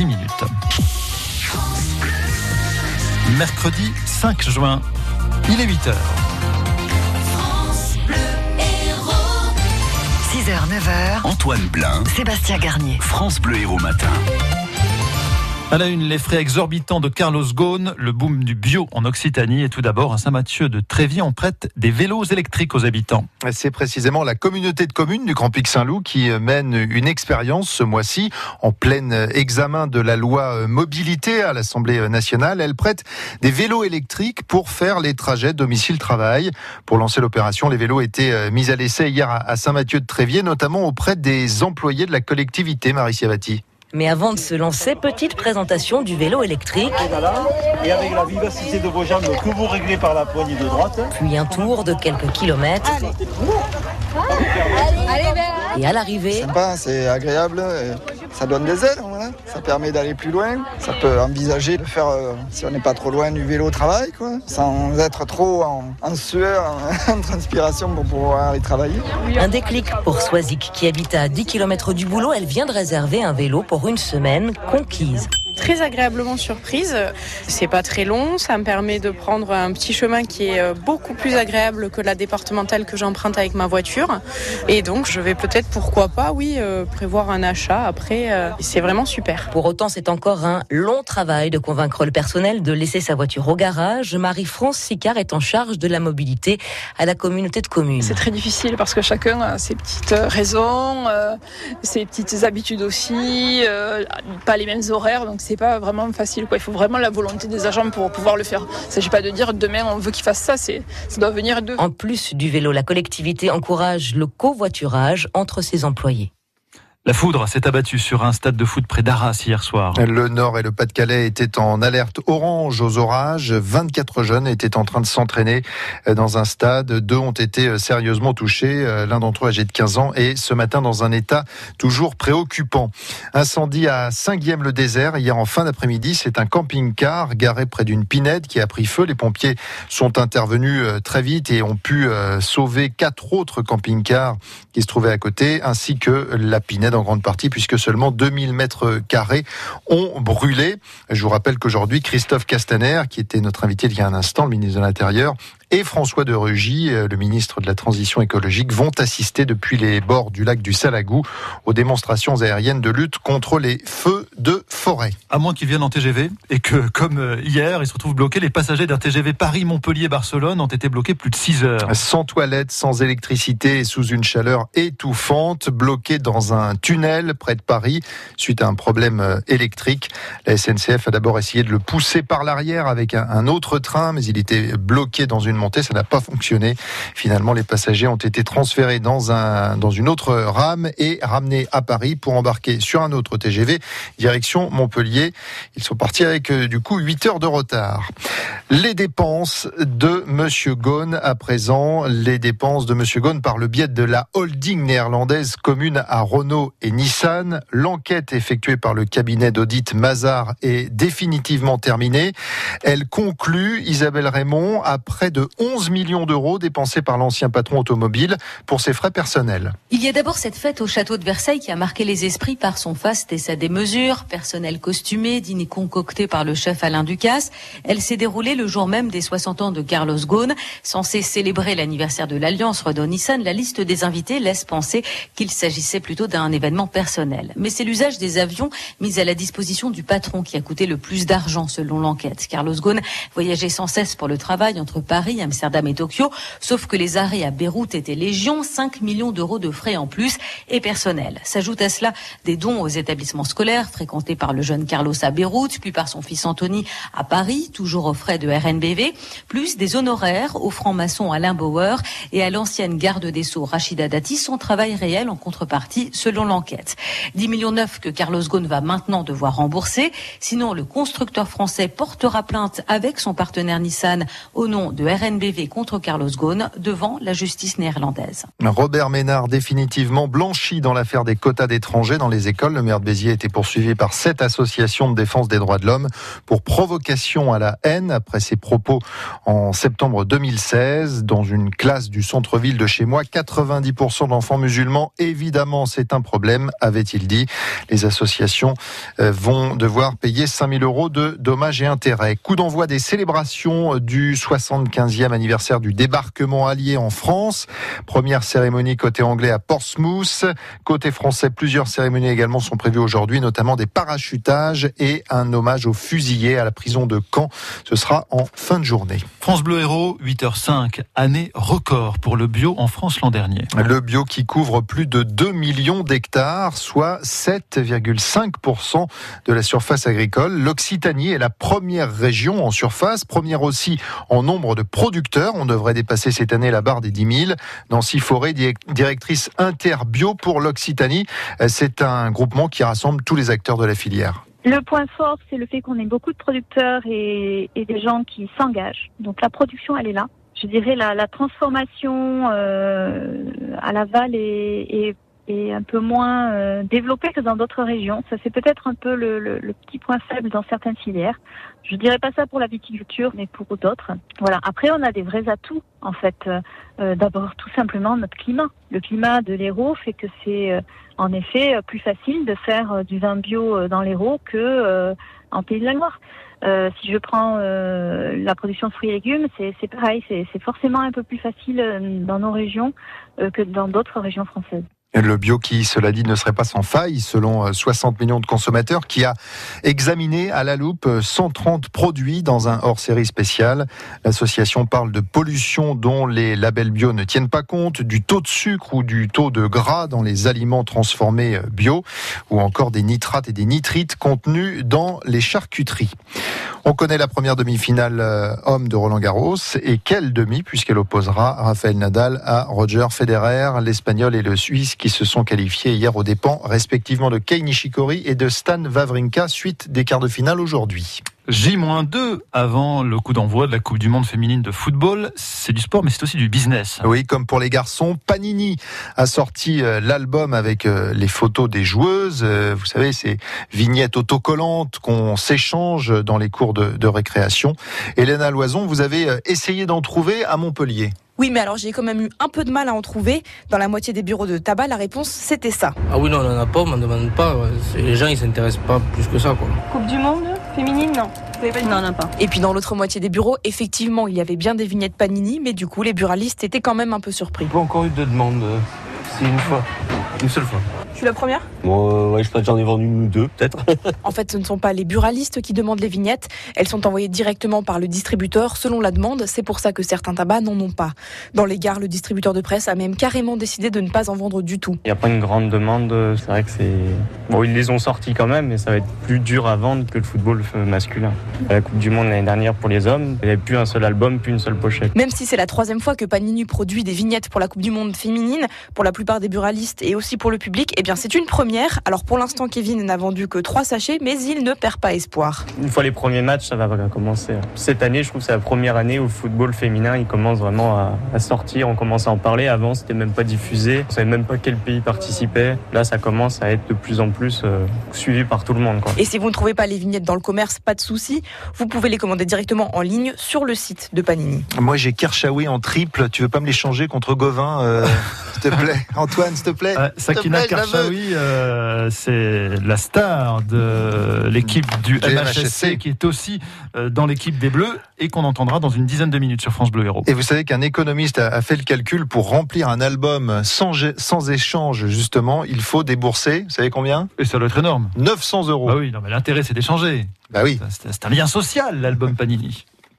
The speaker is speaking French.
10 minutes. Mercredi 5 juin, il est 8 h 6h, 9h. Antoine Blin. Sébastien Garnier. France Bleu Héros Matin. À la une, les frais exorbitants de Carlos Ghosn, le boom du bio en Occitanie et tout d'abord à Saint-Mathieu de Trévis, on prête des vélos électriques aux habitants. C'est précisément la communauté de communes du Grand Pic Saint-Loup qui mène une expérience ce mois-ci en plein examen de la loi mobilité à l'Assemblée nationale. Elle prête des vélos électriques pour faire les trajets domicile-travail. Pour lancer l'opération, les vélos étaient mis à l'essai hier à Saint-Mathieu de Tréviers, notamment auprès des employés de la collectivité, Marie Siavati. Mais avant de se lancer, petite présentation du vélo électrique. Et avec la vivacité de vos jambes que vous réglez par la poignée de droite. Puis un tour de quelques kilomètres. Et à l'arrivée. Sympa, c'est agréable. Ça donne des ailes, voilà. Ça permet d'aller plus loin. Ça peut envisager de faire, euh, si on n'est pas trop loin du vélo au travail, quoi, sans être trop en, en sueur, en transpiration pour pouvoir y travailler. Un déclic pour Swazik qui habite à 10 km du boulot. Elle vient de réserver un vélo pour une semaine conquise très agréablement surprise. C'est pas très long, ça me permet de prendre un petit chemin qui est euh, beaucoup plus agréable que la départementale que j'emprunte avec ma voiture. Et donc je vais peut-être, pourquoi pas, oui, euh, prévoir un achat après. Euh, c'est vraiment super. Pour autant, c'est encore un long travail de convaincre le personnel de laisser sa voiture au garage. Marie-France Sicard est en charge de la mobilité à la communauté de communes. C'est très difficile parce que chacun a ses petites raisons, ses petites habitudes aussi, pas les mêmes horaires, donc c'est pas vraiment facile. Quoi. Il faut vraiment la volonté des agents pour pouvoir le faire. Il ne s'agit pas de dire demain on veut qu'ils fassent ça, c'est, ça doit venir d'eux. En plus du vélo, la collectivité encourage le covoiturage entre ses employés. La foudre s'est abattue sur un stade de foot près d'Arras hier soir. Le Nord et le Pas-de-Calais étaient en alerte orange aux orages. 24 jeunes étaient en train de s'entraîner dans un stade. Deux ont été sérieusement touchés, l'un d'entre eux âgé de 15 ans et ce matin dans un état toujours préoccupant. Incendie à Saint-Guillaume-le-Désert hier en fin d'après-midi. C'est un camping-car garé près d'une pinède qui a pris feu. Les pompiers sont intervenus euh, très vite et ont pu euh, sauver quatre autres camping-cars qui se trouvaient à côté ainsi que la pinède en grande partie puisque seulement 2000 mètres carrés ont brûlé. Je vous rappelle qu'aujourd'hui, Christophe Castaner, qui était notre invité il y a un instant, le ministre de l'Intérieur, et François de Rugy, euh, le ministre de la Transition écologique, vont assister depuis les bords du lac du Salagou aux démonstrations aériennes de lutte contre les feux de forêt. À moins qu'ils viennent en TGV et que, comme euh, hier, ils se retrouvent bloqués, les passagers d'un TGV Paris-Montpellier-Barcelone ont été bloqués plus de 6 heures. Sans toilette, sans électricité et sous une chaleur étouffante, bloqués dans un tunnel près de Paris suite à un problème euh, électrique. La SNCF a d'abord essayé de le pousser par l'arrière avec un autre train, mais il était bloqué dans une ça n'a pas fonctionné. Finalement, les passagers ont été transférés dans, un, dans une autre rame et ramenés à Paris pour embarquer sur un autre TGV direction Montpellier. Ils sont partis avec euh, du coup 8 heures de retard. Les dépenses de Monsieur Ghosn à présent, les dépenses de Monsieur Ghosn par le biais de la holding néerlandaise commune à Renault et Nissan. L'enquête effectuée par le cabinet d'audit Mazar est définitivement terminée. Elle conclut, Isabelle Raymond, à près de 11 millions d'euros dépensés par l'ancien patron automobile pour ses frais personnels. Il y a d'abord cette fête au château de Versailles qui a marqué les esprits par son faste et sa démesure, personnel costumé, dîner concocté par le chef Alain Ducasse. Elle s'est déroulée le jour même des 60 ans de Carlos Ghosn. Censé célébrer l'anniversaire de l'Alliance Renault-Nissan, la liste des invités laisse penser qu'il s'agissait plutôt d'un événement personnel. Mais c'est l'usage des avions mis à la disposition du patron qui a coûté le plus d'argent selon l'enquête. Carlos Ghosn voyageait sans cesse pour le travail entre Paris, Amsterdam et Tokyo, sauf que les arrêts à Beyrouth étaient légion, 5 millions d'euros de frais en plus et personnel. S'ajoute à cela des dons aux établissements scolaires fréquentés par le jeune Carlos à Beyrouth, puis par son fils Anthony à Paris, toujours aux frais de RNBV, plus des honoraires au franc-maçon Alain Bauer et à l'ancienne garde des Sceaux Rachida Dati, son travail réel en contrepartie selon l'enquête. 10 millions neuf que Carlos Ghosn va maintenant devoir rembourser, sinon le constructeur français portera plainte avec son partenaire Nissan au nom de RNBV RNBV contre Carlos Ghosn devant la justice néerlandaise. Robert Ménard définitivement blanchi dans l'affaire des quotas d'étrangers dans les écoles. Le maire de Béziers a été poursuivi par sept associations de défense des droits de l'homme pour provocation à la haine après ses propos en septembre 2016 dans une classe du centre-ville de chez moi. 90% d'enfants musulmans, évidemment, c'est un problème, avait-il dit. Les associations euh, vont devoir payer 5000 euros de dommages et intérêts. Coup d'envoi des célébrations du 75e anniversaire du débarquement allié en France. Première cérémonie côté anglais à Portsmouth. Côté français, plusieurs cérémonies également sont prévues aujourd'hui, notamment des parachutages et un hommage aux fusillés à la prison de Caen. Ce sera en fin de journée. France Bleu Héros, 8h05, année record pour le bio en France l'an dernier. Le bio qui couvre plus de 2 millions d'hectares, soit 7,5% de la surface agricole. L'Occitanie est la première région en surface, première aussi en nombre de producteurs. On devrait dépasser cette année la barre des 10 000. Nancy Forêt, directrice Interbio pour l'Occitanie, c'est un groupement qui rassemble tous les acteurs de la filière. Le point fort, c'est le fait qu'on ait beaucoup de producteurs et, des gens qui s'engagent. Donc la production, elle est là. Je dirais la, transformation euh, à l'aval est est un peu moins euh, développé que dans d'autres régions. Ça, c'est peut-être un peu le, le, le, petit point faible dans certaines filières. Je dirais pas ça pour la viticulture, mais pour d'autres. Voilà. Après, on a des vrais atouts, en fait. Euh, D'abord, tout simplement, notre climat. Le climat de l'Hérault fait que c'est, euh, en effet, plus facile de faire du vin bio dans l'Hérault que en Pays de la Loire. Euh, si je prends euh, la production de fruits et légumes, c'est pareil, c'est forcément un peu plus facile dans nos régions euh, que dans d'autres régions françaises. Le bio qui, cela dit, ne serait pas sans faille, selon 60 millions de consommateurs, qui a examiné à la loupe 130 produits dans un hors-série spécial. L'association parle de pollution dont les labels bio ne tiennent pas compte, du taux de sucre ou du taux de gras dans les aliments transformés bio, ou encore des nitrates et des nitrites contenus dans les charcuteries. On connaît la première demi-finale homme de Roland Garros, et quelle demi, puisqu'elle opposera Rafael Nadal à Roger Federer, l'Espagnol et le Suisse qui se sont qualifiés hier aux dépens respectivement de Kei Nishikori et de Stan Wawrinka suite des quarts de finale aujourd'hui. J-2 avant le coup d'envoi de la Coupe du Monde féminine de football. C'est du sport, mais c'est aussi du business. Oui, comme pour les garçons, Panini a sorti l'album avec les photos des joueuses. Vous savez, ces vignettes autocollantes qu'on s'échange dans les cours de, de récréation. Hélène Loison, vous avez essayé d'en trouver à Montpellier. Oui, mais alors j'ai quand même eu un peu de mal à en trouver. Dans la moitié des bureaux de tabac, la réponse c'était ça. Ah oui, non, on n'en a pas, on m'en demande pas. Les gens ils s'intéressent pas plus que ça. Quoi. Coupe du Monde? Féminine, non. Non, non, pas. Et puis dans l'autre moitié des bureaux, effectivement, il y avait bien des vignettes Panini, mais du coup, les buralistes étaient quand même un peu surpris. Pas encore eu de demande. C'est une fois. Une seule fois. Je suis la première? Bon, euh, ouais, je pense que j'en ai vendu deux, peut-être. en fait, ce ne sont pas les buralistes qui demandent les vignettes. Elles sont envoyées directement par le distributeur selon la demande. C'est pour ça que certains tabacs n'en ont pas. Dans les gares, le distributeur de presse a même carrément décidé de ne pas en vendre du tout. Il n'y a pas une grande demande. C'est vrai que c'est. Bon, ils les ont sortis quand même, mais ça va être plus dur à vendre que le football masculin. À la Coupe du Monde l'année dernière pour les hommes, il n'y avait plus un seul album, plus une seule pochette. Même si c'est la troisième fois que Panini produit des vignettes pour la Coupe du Monde féminine, pour la plupart des buralistes et aussi pour le public, eh bien c'est une première. Alors pour l'instant, Kevin n'a vendu que trois sachets, mais il ne perd pas espoir. Une fois les premiers matchs, ça va commencer. Cette année, je trouve que c'est la première année où le football féminin il commence vraiment à, à sortir. On commence à en parler. Avant, c'était même pas diffusé. On savait même pas quel pays participait. Là, ça commence à être de plus en plus euh, suivi par tout le monde. Quoi. Et si vous ne trouvez pas les vignettes dans le commerce, pas de souci. Vous pouvez les commander directement en ligne sur le site de Panini. Moi, j'ai Kershawi en triple. Tu veux pas me l'échanger contre Gauvin, euh, s'il te plaît, Antoine, s'il te plaît. Euh, Sakina Kershawi, euh, c'est la star de l'équipe du MHSC, qui est aussi euh, dans l'équipe des Bleus et qu'on entendra dans une dizaine de minutes sur France Bleu Héros. Et vous savez qu'un économiste a, a, fait le calcul pour remplir un album sans, sans échange, justement, il faut débourser, vous savez combien? Et ça doit être énorme. 900 euros. Bah oui, non, mais l'intérêt c'est d'échanger. Bah oui. C'est un lien social, l'album Panini.